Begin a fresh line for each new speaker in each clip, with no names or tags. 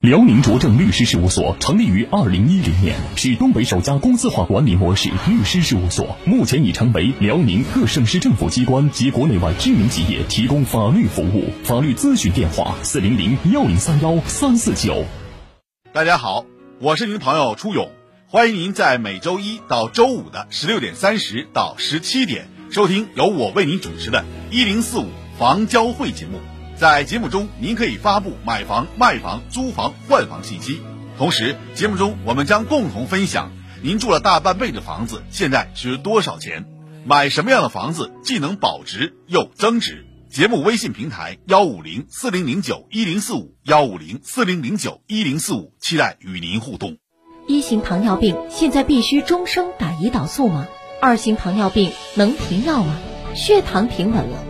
辽宁卓正律师事务所成立于二零一零年，是东北首家公司化管理模式律师事务所，目前已成为辽宁各省市政府机关及国内外知名企业提供法律服务。法律咨询电话：四零零幺零三幺三四九。
大家好，我是您的朋友初勇，欢迎您在每周一到周五的十六点三十到十七点收听由我为您主持的“一零四五房交会”节目。在节目中，您可以发布买房、卖房、租房、换房信息。同时，节目中我们将共同分享您住了大半辈子房子现在值多少钱，买什么样的房子既能保值又增值。节目微信平台幺五零四零零九一零四五幺五零四零零九一零四五，期待与您互动。
一型糖尿病现在必须终生打胰岛素吗？二型糖尿病能停药吗？血糖平稳了。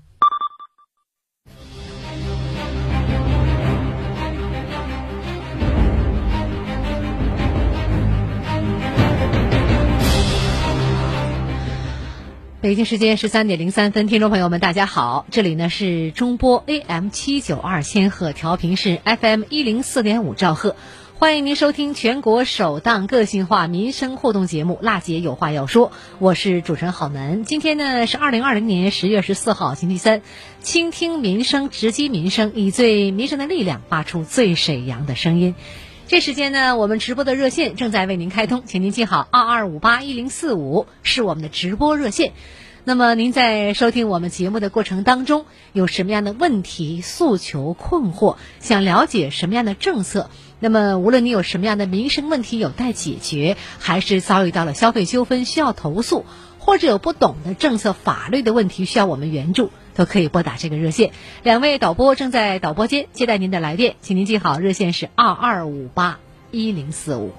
北京时间十三点零三分，听众朋友们，大家好，这里呢是中波 AM 七九二千赫，调频是 FM 一零四点五兆赫，欢迎您收听全国首档个性化民生互动节目《辣姐有话要说》，我是主持人郝楠。今天呢是二零二零年十月十四号，星期三，倾听民生，直击民生，以最民生的力量，发出最沈阳的声音。这时间呢，我们直播的热线正在为您开通，请您记好，二二五八一零四五是我们的直播热线。那么您在收听我们节目的过程当中，有什么样的问题、诉求、困惑，想了解什么样的政策？那么无论你有什么样的民生问题有待解决，还是遭遇到了消费纠纷需要投诉，或者有不懂的政策、法律的问题需要我们援助。都可以拨打这个热线，两位导播正在导播间接待您的来电，请您记好，热线是二二五八一零四五。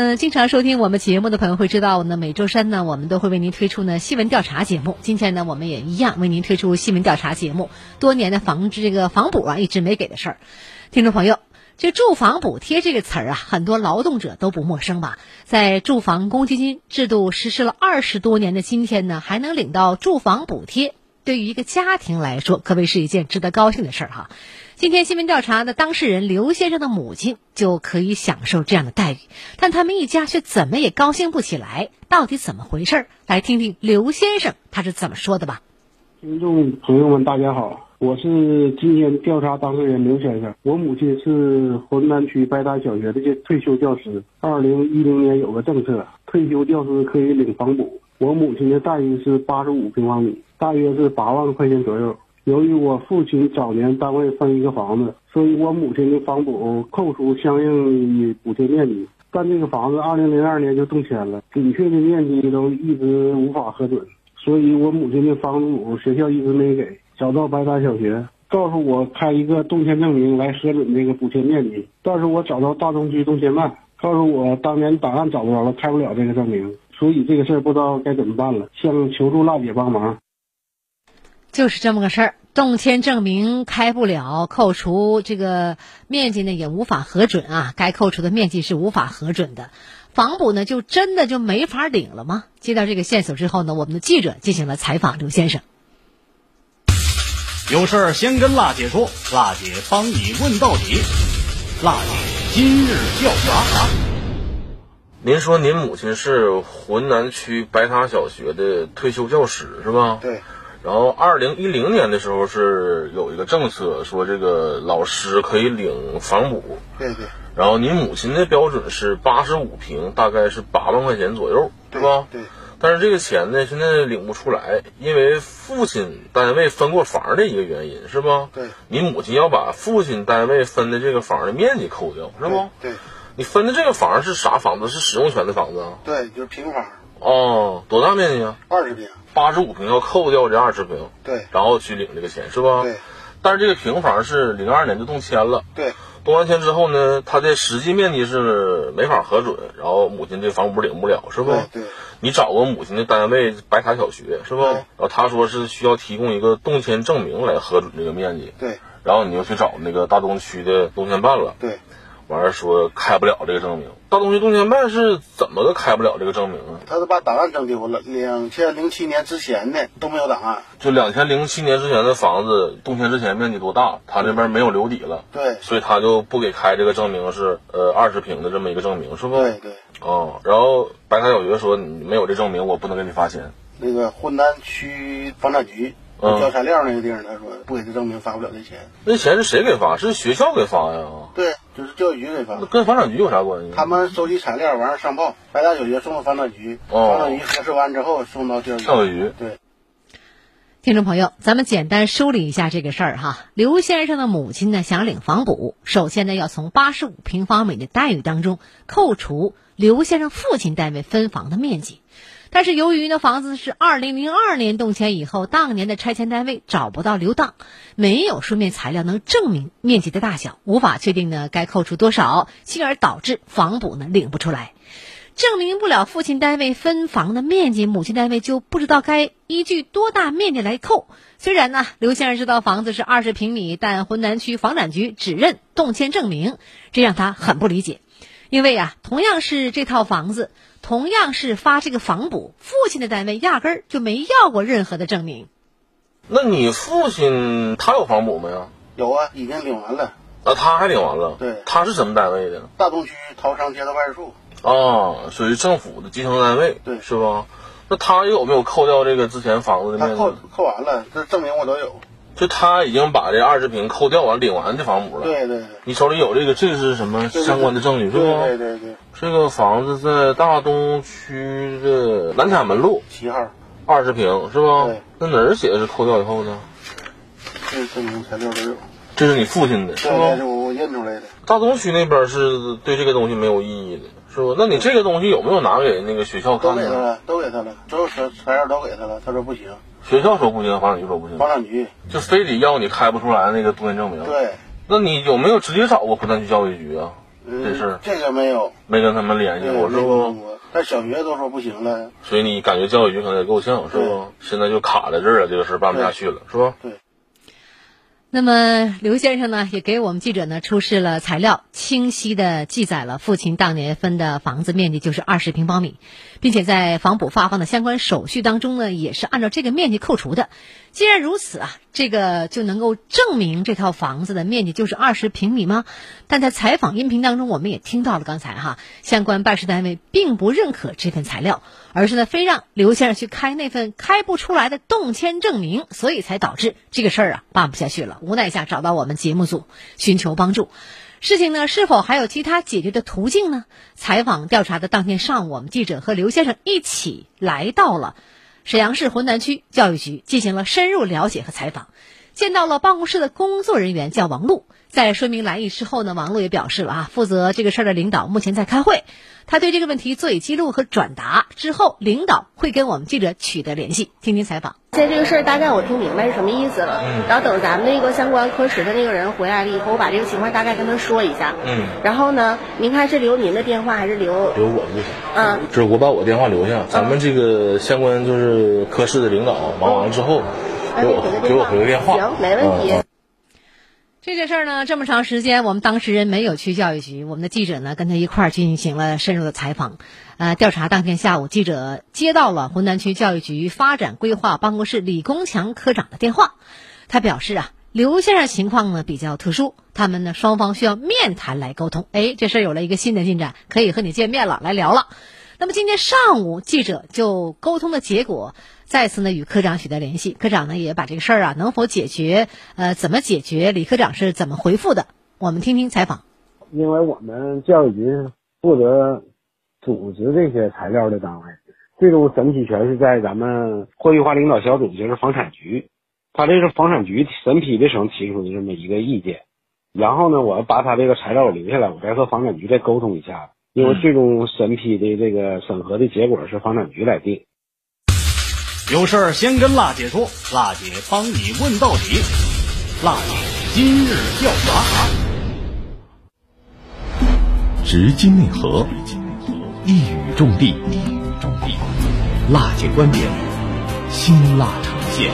嗯，经常收听我们节目的朋友会知道，呢每周三呢，我们都会为您推出呢新闻调查节目。今天呢，我们也一样为您推出新闻调查节目。多年的防治这个防补啊，一直没给的事儿，听众朋友。这住房补贴这个词儿啊，很多劳动者都不陌生吧？在住房公积金制度实施了二十多年的今天呢，还能领到住房补贴，对于一个家庭来说，可谓是一件值得高兴的事儿哈。今天新闻调查的当事人刘先生的母亲就可以享受这样的待遇，但他们一家却怎么也高兴不起来，到底怎么回事儿？来听听刘先生他是怎么说的吧。
听众朋友们，大家好。我是今天调查当事人刘先生，我母亲是浑南区白塔小学的退休教师。二零一零年有个政策，退休教师可以领房补。我母亲的待遇是八十五平方米，大约是八万块钱左右。由于我父亲早年单位分一个房子，所以我母亲的房补扣除相应的补贴面积。但这个房子二零零二年就动迁了，准确的面积都一直无法核准，所以我母亲的房补学校一直没给。找到白塔小学，告诉我开一个动迁证明来核准这个补贴面积。但是我找到大东区动迁办，告诉我当年档案找不着了，开不了这个证明，所以这个事儿不知道该怎么办了，向求助娜姐帮忙。
就是这么个事儿，动迁证明开不了，扣除这个面积呢也无法核准啊，该扣除的面积是无法核准的，房补呢就真的就没法领了吗？接到这个线索之后呢，我们的记者进行了采访，刘先生。
有事儿先跟辣姐说，辣姐帮你问到底。辣姐今日调查。
您说您母亲是浑南区白塔小学的退休教师是吧？
对。
然后二零一零年的时候是有一个政策说这个老师可以领房补。
对对。
然后您母亲的标准是八十五平，大概是八万块钱左右，
对
吧？
对。
但是这个钱呢，现在领不出来，因为父亲单位分过房的一个原因，是不？
对。
你母亲要把父亲单位分的这个房的面积扣掉，是不？
对。
你分的这个房是啥房子？是使用权的房子啊？
对，就是平房。
哦，多大面积啊？
二十平。
八十五平要扣掉这二十平。
对。
然后去领这个钱，是吧？
对。
但是这个平房是零二年就动迁了。
对。
动完迁之后呢，他的实际面积是没法核准，然后母亲这房屋领不了，是不？
对。
你找个母亲的单位白塔小学是不？然后他说是需要提供一个动迁证明来核准这个面积。
对。
然后你就去找那个大东区的动迁办了。
对。
完了说开不了这个证明。大东区动迁办是怎么个开不了这个证明啊？
他是把档案整丢了，两千零七年之前的都没有档案。
就两千零七年之前的房子动迁之前面积多大？他这边没有留底了。
对。
所以他就不给开这个证明，是呃二十平的这么一个证明，是不？
对对。
哦，然后白塔小学说你没有这证明，我不能给你发钱。
那个浑南区房产局交材料那个地方，他说不给这证明发不了这钱。
那钱是谁给发？是学校给发呀？
对，就是教育局给发。
那跟房产局有啥关系？
他们收集材料完了上报，白塔小学送到房产局，房产局核实完之后送到教育局。
教育局
对。
听众朋友，咱们简单梳理一下这个事儿哈。刘先生的母亲呢想领房补，首先呢要从八十五平方米的待遇当中扣除刘先生父亲单位分房的面积，但是由于呢房子是二零零二年动迁以后，当年的拆迁单位找不到留档，没有书面材料能证明面积的大小，无法确定呢该扣除多少，进而导致房补呢领不出来。证明不了父亲单位分房的面积，母亲单位就不知道该依据多大面积来扣。虽然呢，刘先生知道房子是二十平米，但浑南区房产局只认动迁证明，这让他很不理解。因为啊，同样是这套房子，同样是发这个房补，父亲的单位压根儿就没要过任何的证明。
那你父亲他有房补没有？
有啊，已经领完了。
啊，他还领完了？
对。
他是什么单位的？
大东区陶商街道办事处。
啊，属于政府的基层单位，
对，
是吧？那他有没有扣掉这个之前房子的面积？
他扣扣完了，这证明我都有。
就他已经把这二十平扣掉完，领完这房补了。
对对。
你手里有这个，这是什么相关的证据？是吧？
对对对。
这个房子在大东区的南塔门路
七号，
二十平是吧？
对。
那哪儿写的是扣掉以后呢？
这证明材料都有。
这是你父亲的，是吧？
是我我印出来的。
大东区那边是对这个东西没有异议的。是不？那你这个东西有没有拿给那个学校看
呢？都给他了，都给他了，所有材材料都给他了。他说不行。
学校说不行，房产局说不行。
房产局
就非得要你开不出来那个动迁证明。
对。
那你有没有直接找过湖南区教育局啊？这事
这个没有，
没跟他们联系过，是不？
但小学都说不行了。
所以你感觉教育局可能也够呛，是不？现在就卡在这儿了，这个事办不下去了，是吧？
对。
那么刘先生呢，也给我们记者呢出示了材料，清晰的记载了父亲当年分的房子面积就是二十平方米，并且在房补发放的相关手续当中呢，也是按照这个面积扣除的。既然如此啊，这个就能够证明这套房子的面积就是二十平米吗？但在采访音频当中，我们也听到了刚才哈，相关办事单位并不认可这份材料，而是呢非让刘先生去开那份开不出来的动迁证明，所以才导致这个事儿啊办不下去了。无奈下找到我们节目组寻求帮助，事情呢是否还有其他解决的途径呢？采访调查的当天上午，我们记者和刘先生一起来到了。沈阳市浑南区教育局进行了深入了解和采访，见到了办公室的工作人员，叫王璐。在说明来意之后呢，王璐也表示了啊，负责这个事儿的领导目前在开会，他对这个问题做以记录和转达，之后领导会跟我们记者取得联系。听听采访。
现在这个事儿大概我听明白是什么意思了，
嗯
然后等咱们那个相关科室的那个人回来了以后，我把这个情况大概跟他说一下。
嗯，
然后呢，您看是留您的电话还是留？
留我的就行。
嗯，
就是我把我电话留下，咱们这个相关就是科室的领导忙完了之后，给我给我回个电话。
行，没问题。
嗯
这件事儿呢，这么长时间，我们当事人没有去教育局，我们的记者呢跟他一块儿进行了深入的采访。呃，调查当天下午，记者接到了浑南区教育局发展规划办公室李工强科长的电话，他表示啊，刘先生情况呢比较特殊，他们呢双方需要面谈来沟通。哎，这事儿有了一个新的进展，可以和你见面了，来聊了。那么今天上午，记者就沟通的结果，再次呢与科长取得联系。科长呢也把这个事儿啊能否解决，呃，怎么解决，李科长是怎么回复的？我们听听采访。
因为我们教育局负责组织这些材料的单位，最终审批权是在咱们货币化领导小组，就是房产局。他这是房产局审批的时候提出的这么一个意见，然后呢，我把他这个材料留下来，我再和房产局再沟通一下，因为最终审批的这个审核的结果是房产局来定。
有事儿先跟辣姐说，辣姐帮你问到底。辣姐今日调查，
直击内核，一语中的，辣姐观点，辛辣呈现。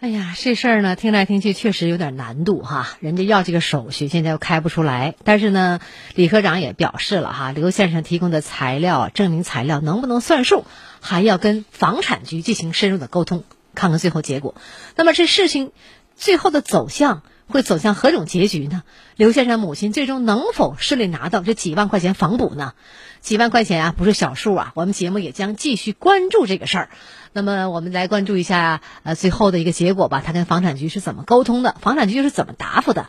哎呀，这事儿呢，听来听去确实有点难度哈。人家要这个手续，现在又开不出来。但是呢，李科长也表示了哈，刘先生提供的材料、证明材料能不能算数，还要跟房产局进行深入的沟通，看看最后结果。那么这事情最后的走向会走向何种结局呢？刘先生母亲最终能否顺利拿到这几万块钱房补呢？几万块钱啊，不是小数啊！我们节目也将继续关注这个事儿。那么，我们来关注一下呃最后的一个结果吧。他跟房产局是怎么沟通的？房产局又是怎么答复的？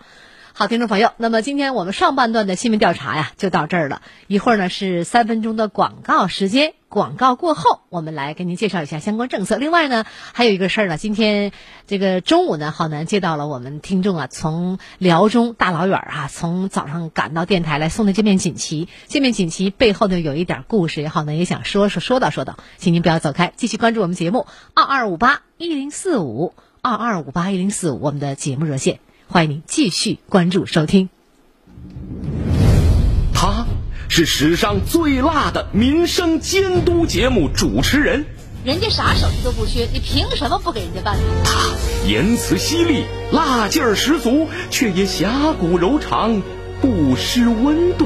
好，听众朋友，那么今天我们上半段的新闻调查呀，就到这儿了。一会儿呢是三分钟的广告时间，广告过后，我们来给您介绍一下相关政策。另外呢，还有一个事儿呢，今天这个中午呢，浩南接到了我们听众啊，从辽中大老远啊，从早上赶到电台来送的这面锦旗。这面锦旗背后呢有一点故事，浩南也想说说说道说道，请您不要走开，继续关注我们节目二二五八一零四五二二五八一零四五我们的节目热线。欢迎您继续关注收听。
他是史上最辣的民生监督节目主持人，
人家啥手续都不缺，你凭什么不给人家办他？
言辞犀利，辣劲儿十足，却也侠骨柔肠，不失温度。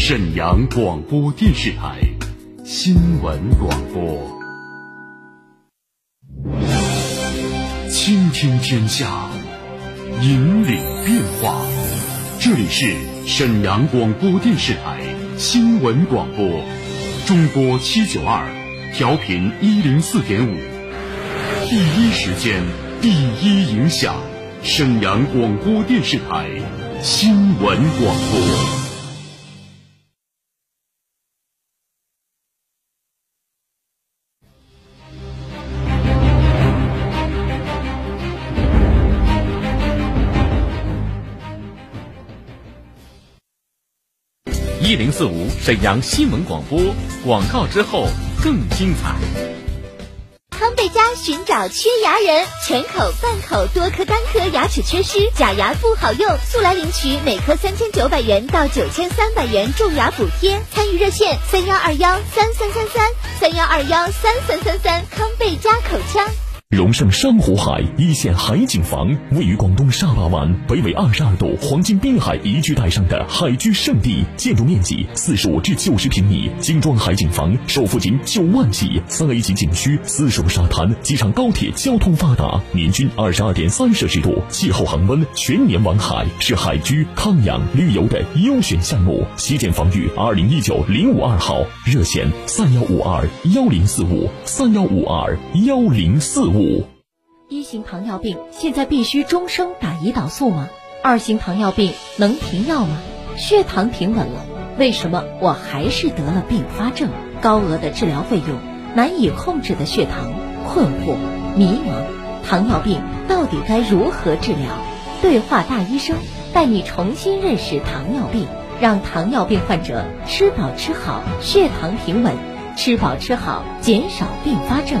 沈阳广播电视台新闻广播。倾听天下，引领变化。这里是沈阳广播电视台新闻广播，中波七九二，调频一零四点五，第一时间，第一影响。沈阳广播电视台新闻广播。
四五沈阳新闻广播，广告之后更精彩。
康贝佳寻找缺牙人，全口、半口、多颗、单颗牙齿缺失，假牙不好用，速来领取每颗三千九百元到九千三百元种牙补贴。参与热线三幺二幺三三三三三幺二幺三三三三，康贝佳口腔。
荣盛珊瑚海一线海景房位于广东沙巴湾北纬二十二度黄金滨海宜居带上的海居胜地，建筑面积四十五至九十平米，精装海景房首付仅九万起，三 A 级景区，私属沙滩，机场高铁交通发达，年均二十二点三摄氏度，气候恒温，全年玩海，是海居康养旅游的优选项目。西建房域二零一九零五二号，热线三幺五二幺零四五三幺五二幺零四五。
一型糖尿病现在必须终生打胰岛素吗？二型糖尿病能停药吗？血糖平稳了，为什么我还是得了并发症？高额的治疗费用，难以控制的血糖，困惑、迷茫，糖尿病到底该如何治疗？对话大医生，带你重新认识糖尿病，让糖尿病患者吃饱吃好，血糖平稳，吃饱吃好，减少并发症。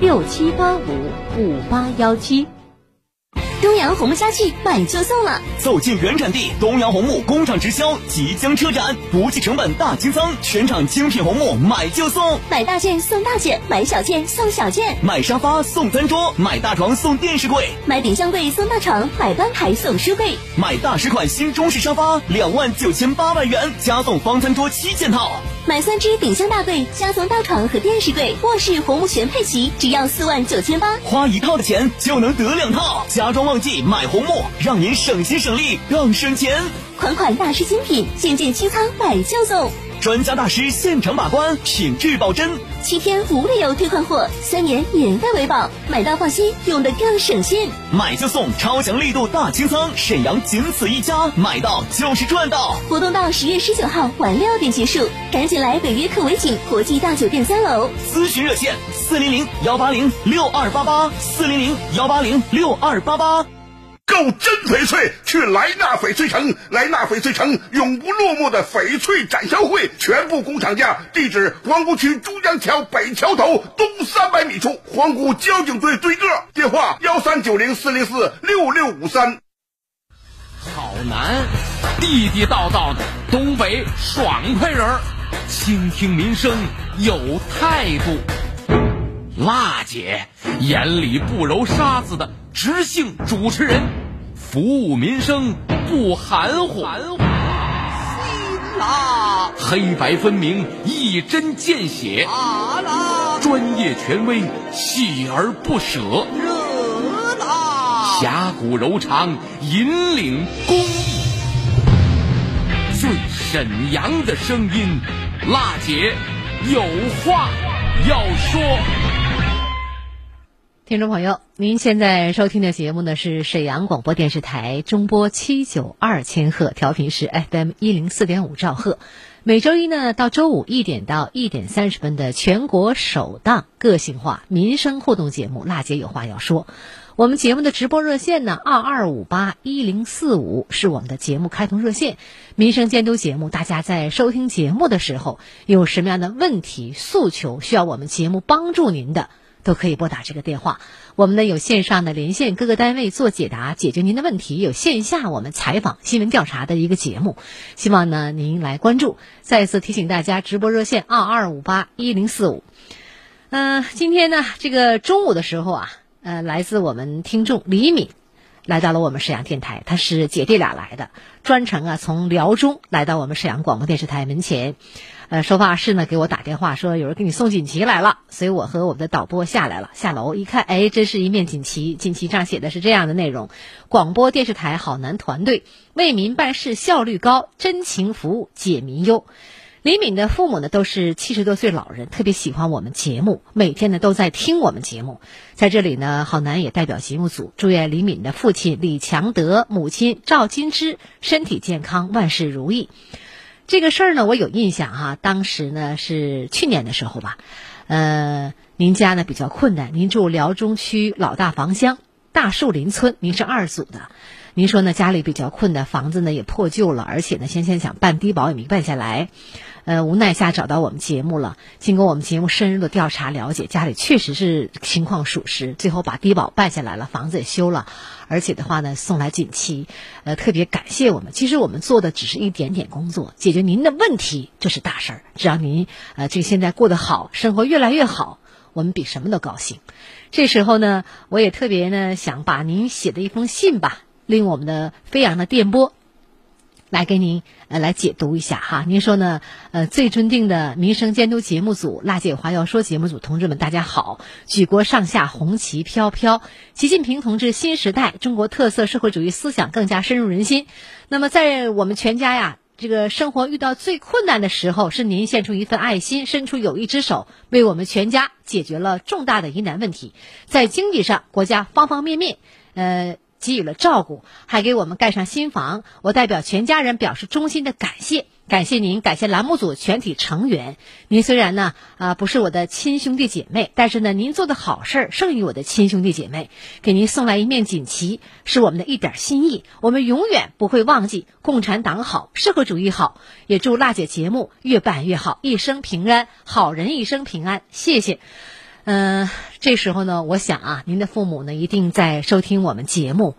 六七八五五八幺七，
东阳红木家具买就送了，
走进原产地东阳红木工厂直销即将车展，不计成本大清仓，全场精品红木买就送，
买大件送大件，买小件送小件，
买沙发送餐桌，买大床送电视柜，
买顶箱柜送大床，买单台送书柜，
买大师款新中式沙发两万九千八百元，加送方餐桌七件套。
买三只顶箱大柜，加送大床和电视柜，卧室红木全配齐，只要四万九千八。
花一套的钱就能得两套，家装旺季买红木，让您省心省力更省钱。
款款大师精品，件件清仓买就送。
专家大师现场把关，品质保真，
七天无理由退换货，三年免费维保，买到放心，用的更省心。
买就送，超强力度大清仓，沈阳仅此一家，买到就是赚到。
活动到十月十九号晚六点结束，赶紧来北约克维景国际大酒店三楼。
咨询热线：四零零幺八零六二八八，四零零幺八零六二八八。
购真翡翠，去莱纳翡翠城。莱纳翡翠城永不落幕的翡翠展销会，全部工厂价。地址：皇姑区珠江桥北桥头东三百米处，皇姑交警队对个。电话：幺三九零四零四六六五三。
好男，地地道道的东北爽快人儿，倾听民生有态度。辣姐眼里不揉沙子的直性主持人，服务民生不含糊。
辣，
黑白分明，一针见血。
辣辣，
专业权威，锲而不舍。
热辣，
侠骨柔肠，引领公益。最沈阳的声音，辣姐有话要说。
听众朋友，您现在收听的节目呢是沈阳广播电视台中波七九二千赫，调频是 FM 一零四点五兆赫。每周一呢到周五一点到一点三十分的全国首档个性化民生互动节目《辣姐有话要说》。我们节目的直播热线呢二二五八一零四五是我们的节目开通热线。民生监督节目，大家在收听节目的时候有什么样的问题诉求需要我们节目帮助您的？都可以拨打这个电话，我们呢有线上的连线各个单位做解答，解决您的问题；有线下我们采访、新闻调查的一个节目，希望呢您来关注。再次提醒大家，直播热线二二五八一零四五。嗯，今天呢这个中午的时候啊，呃，来自我们听众李敏来到了我们沈阳电台，他是姐弟俩来的，专程啊从辽中来到我们沈阳广播电视台门前。呃，收发室呢给我打电话说有人给你送锦旗来了，所以我和我们的导播下来了。下楼一看，哎，真是一面锦旗，锦旗上写的是这样的内容：广播电视台好男团队为民办事效率高，真情服务解民忧。李敏的父母呢都是七十多岁老人，特别喜欢我们节目，每天呢都在听我们节目。在这里呢，郝楠也代表节目组祝愿李敏的父亲李强德、母亲赵金枝身体健康，万事如意。这个事儿呢，我有印象哈，当时呢是去年的时候吧，呃，您家呢比较困难，您住辽中区老大房乡大树林村，您是二组的。您说呢？家里比较困难，房子呢也破旧了，而且呢，先先想办低保也没办下来，呃，无奈下找到我们节目了。经过我们节目深入的调查了解，家里确实是情况属实，最后把低保办下来了，房子也修了，而且的话呢，送来锦旗，呃，特别感谢我们。其实我们做的只是一点点工作，解决您的问题这是大事儿。只要您呃这现在过得好，生活越来越好，我们比什么都高兴。这时候呢，我也特别呢想把您写的一封信吧。利用我们的飞扬的电波，来给您呃来解读一下哈。您说呢？呃，最尊敬的民生监督节目组、辣姐话要说节目组同志们，大家好！举国上下红旗飘飘，习近平同志新时代中国特色社会主义思想更加深入人心。那么，在我们全家呀，这个生活遇到最困难的时候，是您献出一份爱心，伸出友谊之手，为我们全家解决了重大的疑难问题。在经济上，国家方方面面，呃。给予了照顾，还给我们盖上新房。我代表全家人表示衷心的感谢，感谢您，感谢栏目组全体成员。您虽然呢啊不是我的亲兄弟姐妹，但是呢您做的好事儿胜于我的亲兄弟姐妹。给您送来一面锦旗，是我们的一点心意。我们永远不会忘记共产党好，社会主义好。也祝辣姐节目越办越好，一生平安，好人一生平安。谢谢。嗯，这时候呢，我想啊，您的父母呢一定在收听我们节目，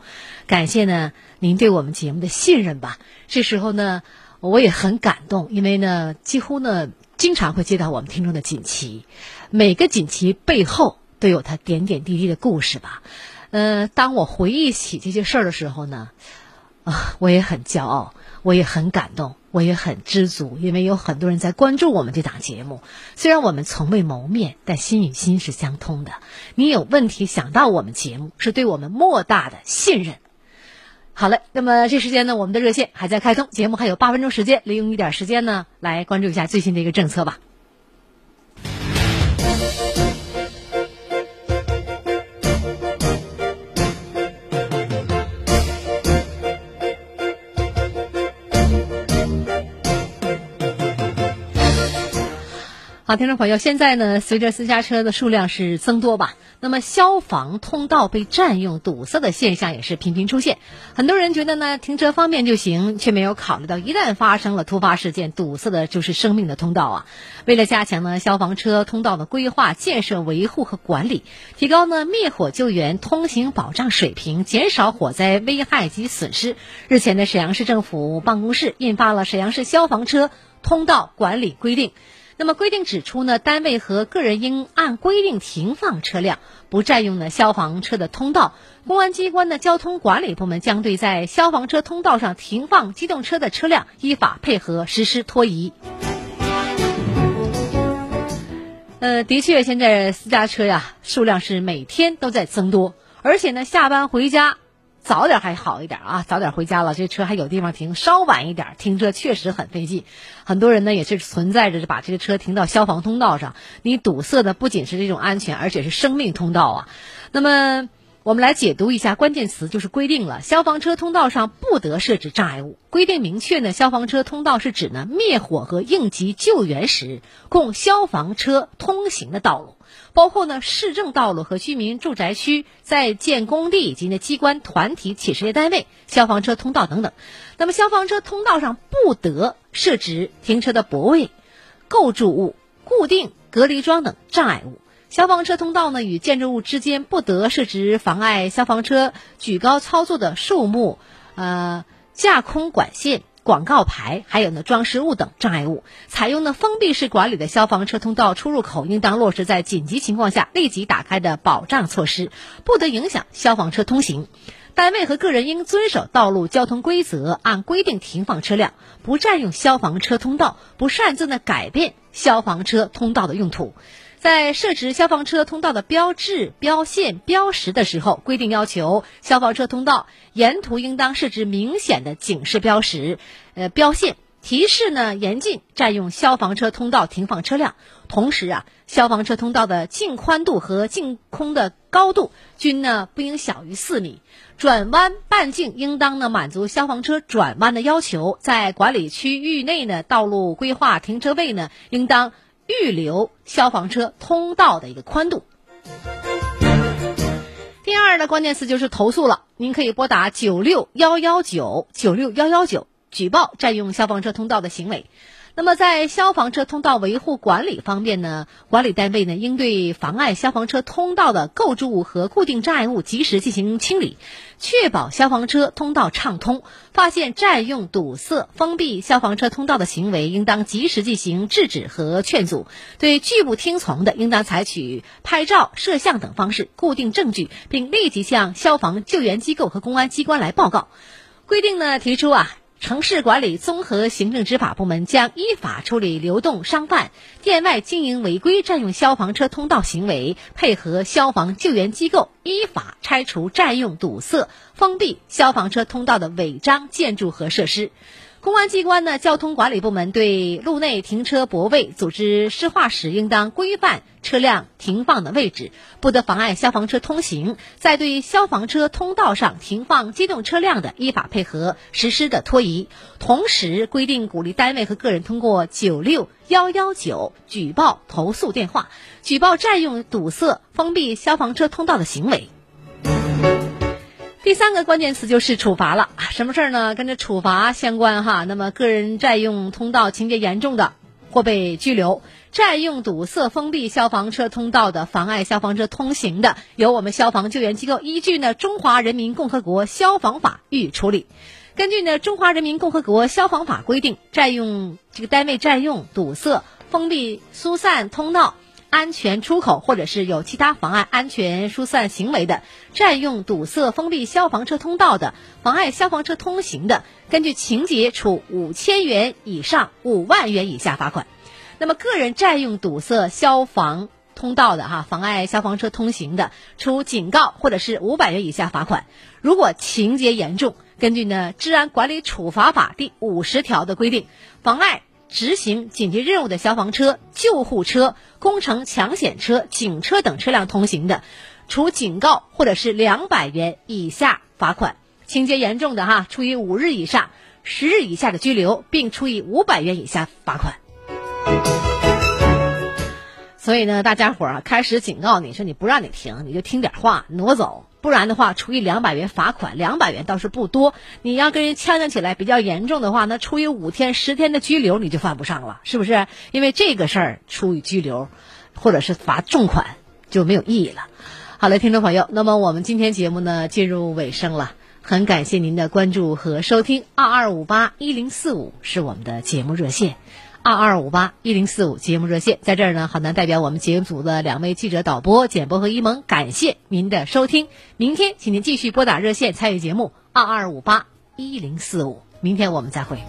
感谢呢您对我们节目的信任吧。这时候呢，我也很感动，因为呢，几乎呢经常会接到我们听众的锦旗，每个锦旗背后都有他点点滴滴的故事吧。呃，当我回忆起这些事儿的时候呢，啊，我也很骄傲，我也很感动。我也很知足，因为有很多人在关注我们这档节目。虽然我们从未谋面，但心与心是相通的。你有问题想到我们节目，是对我们莫大的信任。好嘞，那么这时间呢，我们的热线还在开通，节目还有八分钟时间，利用一点时间呢，来关注一下最新的一个政策吧。好，听众朋友，现在呢，随着私家车的数量是增多吧，那么消防通道被占用、堵塞的现象也是频频出现。很多人觉得呢，停车方便就行，却没有考虑到一旦发生了突发事件，堵塞的就是生命的通道啊。为了加强呢消防车通道的规划、建设、维护和管理，提高呢灭火救援通行保障水平，减少火灾危害及损失，日前呢，沈阳市政府办公室印发了《沈阳市消防车通道管理规定》。那么规定指出呢，单位和个人应按规定停放车辆，不占用呢消防车的通道。公安机关的交通管理部门将对在消防车通道上停放机动车的车辆依法配合实施拖移。呃，的确，现在私家车呀数量是每天都在增多，而且呢下班回家。早点还好一点啊，早点回家了，这车还有地方停。稍晚一点停车确实很费劲，很多人呢也是存在着把这个车停到消防通道上。你堵塞的不仅是这种安全，而且是生命通道啊。那么。我们来解读一下关键词，就是规定了消防车通道上不得设置障碍物。规定明确呢，消防车通道是指呢灭火和应急救援时供消防车通行的道路，包括呢市政道路和居民住宅区、在建工地以及呢机关团体企事业单位消防车通道等等。那么消防车通道上不得设置停车的泊位、构筑物、固定隔离桩等障碍物。消防车通道呢，与建筑物之间不得设置妨碍消防车举高操作的树木、呃架空管线、广告牌，还有呢装饰物等障碍物。采用呢封闭式管理的消防车通道出入口，应当落实在紧急情况下立即打开的保障措施，不得影响消防车通行。单位和个人应遵守道路交通规则，按规定停放车辆，不占用消防车通道，不擅自呢改变消防车通道的用途。在设置消防车通道的标志、标线、标识的时候，规定要求消防车通道沿途应当设置明显的警示标识、呃标线，提示呢严禁占用消防车通道停放车辆，同时啊，消防车通道的净宽度和净空的高度均呢不应小于四米，转弯半径应当呢满足消防车转弯的要求，在管理区域内呢道路规划停车位呢应当预留消防车通道的一个宽度。第二呢关键词就是投诉了，您可以拨打九六幺幺九九六幺幺九举报占用消防车通道的行为。那么在消防车通道维护管理方面呢，管理单位呢应对妨碍消防车通道的构筑物和固定障碍物及时进行清理，确保消防车通道畅通。发现占用、堵塞、封闭消防车通道的行为，应当及时进行制止和劝阻。对拒不听从的，应当采取拍照、摄像等方式固定证据，并立即向消防救援机构和公安机关来报告。规定呢提出啊。城市管理综合行政执法部门将依法处理流动商贩店外经营违规占用消防车通道行为，配合消防救援机构依法拆除占用、堵塞、封闭消防车通道的违章建筑和设施。公安机关呢，交通管理部门对路内停车泊位组织施划时，应当规范车辆停放的位置，不得妨碍消防车通行。在对消防车通道上停放机动车辆的，依法配合实施的拖移。同时规定，鼓励单位和个人通过九六幺幺九举报投诉电话，举报占用、堵塞、封闭消防车通道的行为。第三个关键词就是处罚了，什么事儿呢？跟着处罚相关哈。那么，个人占用通道情节严重的，或被拘留；占用、堵塞、封闭消防车通道的，妨碍消防车通行的，由我们消防救援机构依据呢《中华人民共和国消防法》予以处理。根据呢《中华人民共和国消防法》规定，占用这个单位占用、堵塞、封闭疏散通道。安全出口，或者是有其他妨碍安全疏散行为的，占用、堵塞、封闭消防车通道的，妨碍消防车通行的，根据情节处五千元以上五万元以下罚款。那么，个人占用、堵塞消防通道的，哈，妨碍消防车通行的，处警告或者是五百元以下罚款。如果情节严重，根据呢《治安管理处罚法》第五十条的规定，妨碍。执行紧急任务的消防车、救护车、工程抢险车、警车等车辆通行的，处警告或者是两百元以下罚款；情节严重的哈，处以五日以上十日以下的拘留，并处以五百元以下罚款。所以呢，大家伙儿啊，开始警告你说你不让你停，你就听点话，挪走。不然的话，处以两百元罚款，两百元倒是不多。你要跟人呛呛起来比较严重的话，那处以五天、十天的拘留你就犯不上了，是不是？因为这个事儿处以拘留，或者是罚重款就没有意义了。好了，听众朋友，那么我们今天节目呢进入尾声了，很感谢您的关注和收听。二二五八一零四五是我们的节目热线。二二五八一零四五节目热线，在这儿呢，好男代表我们节目组的两位记者、导播简波和一萌，感谢您的收听。明天，请您继续拨打热线参与节目二二五八一零四五。明天我们再会。